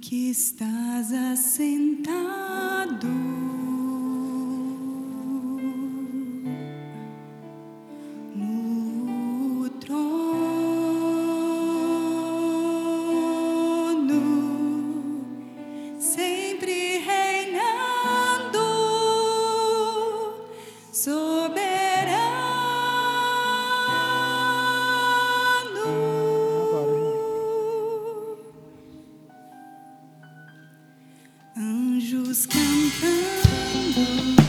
que estás assentado Anjos cantando.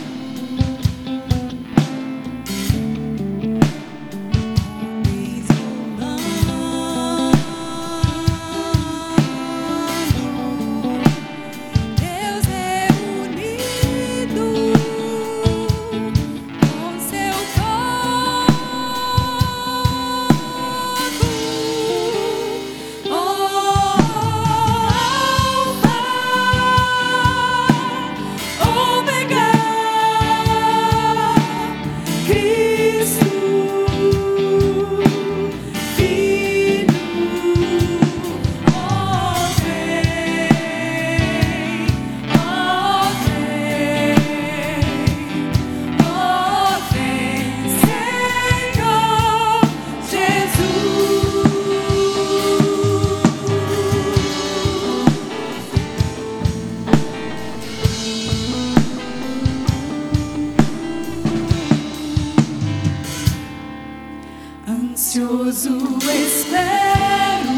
repouso espero.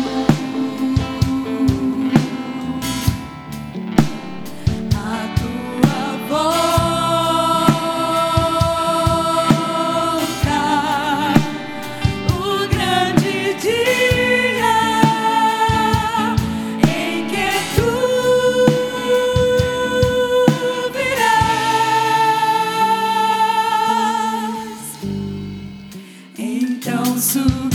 a tua volta, o grande dia em que tu virás. Então, su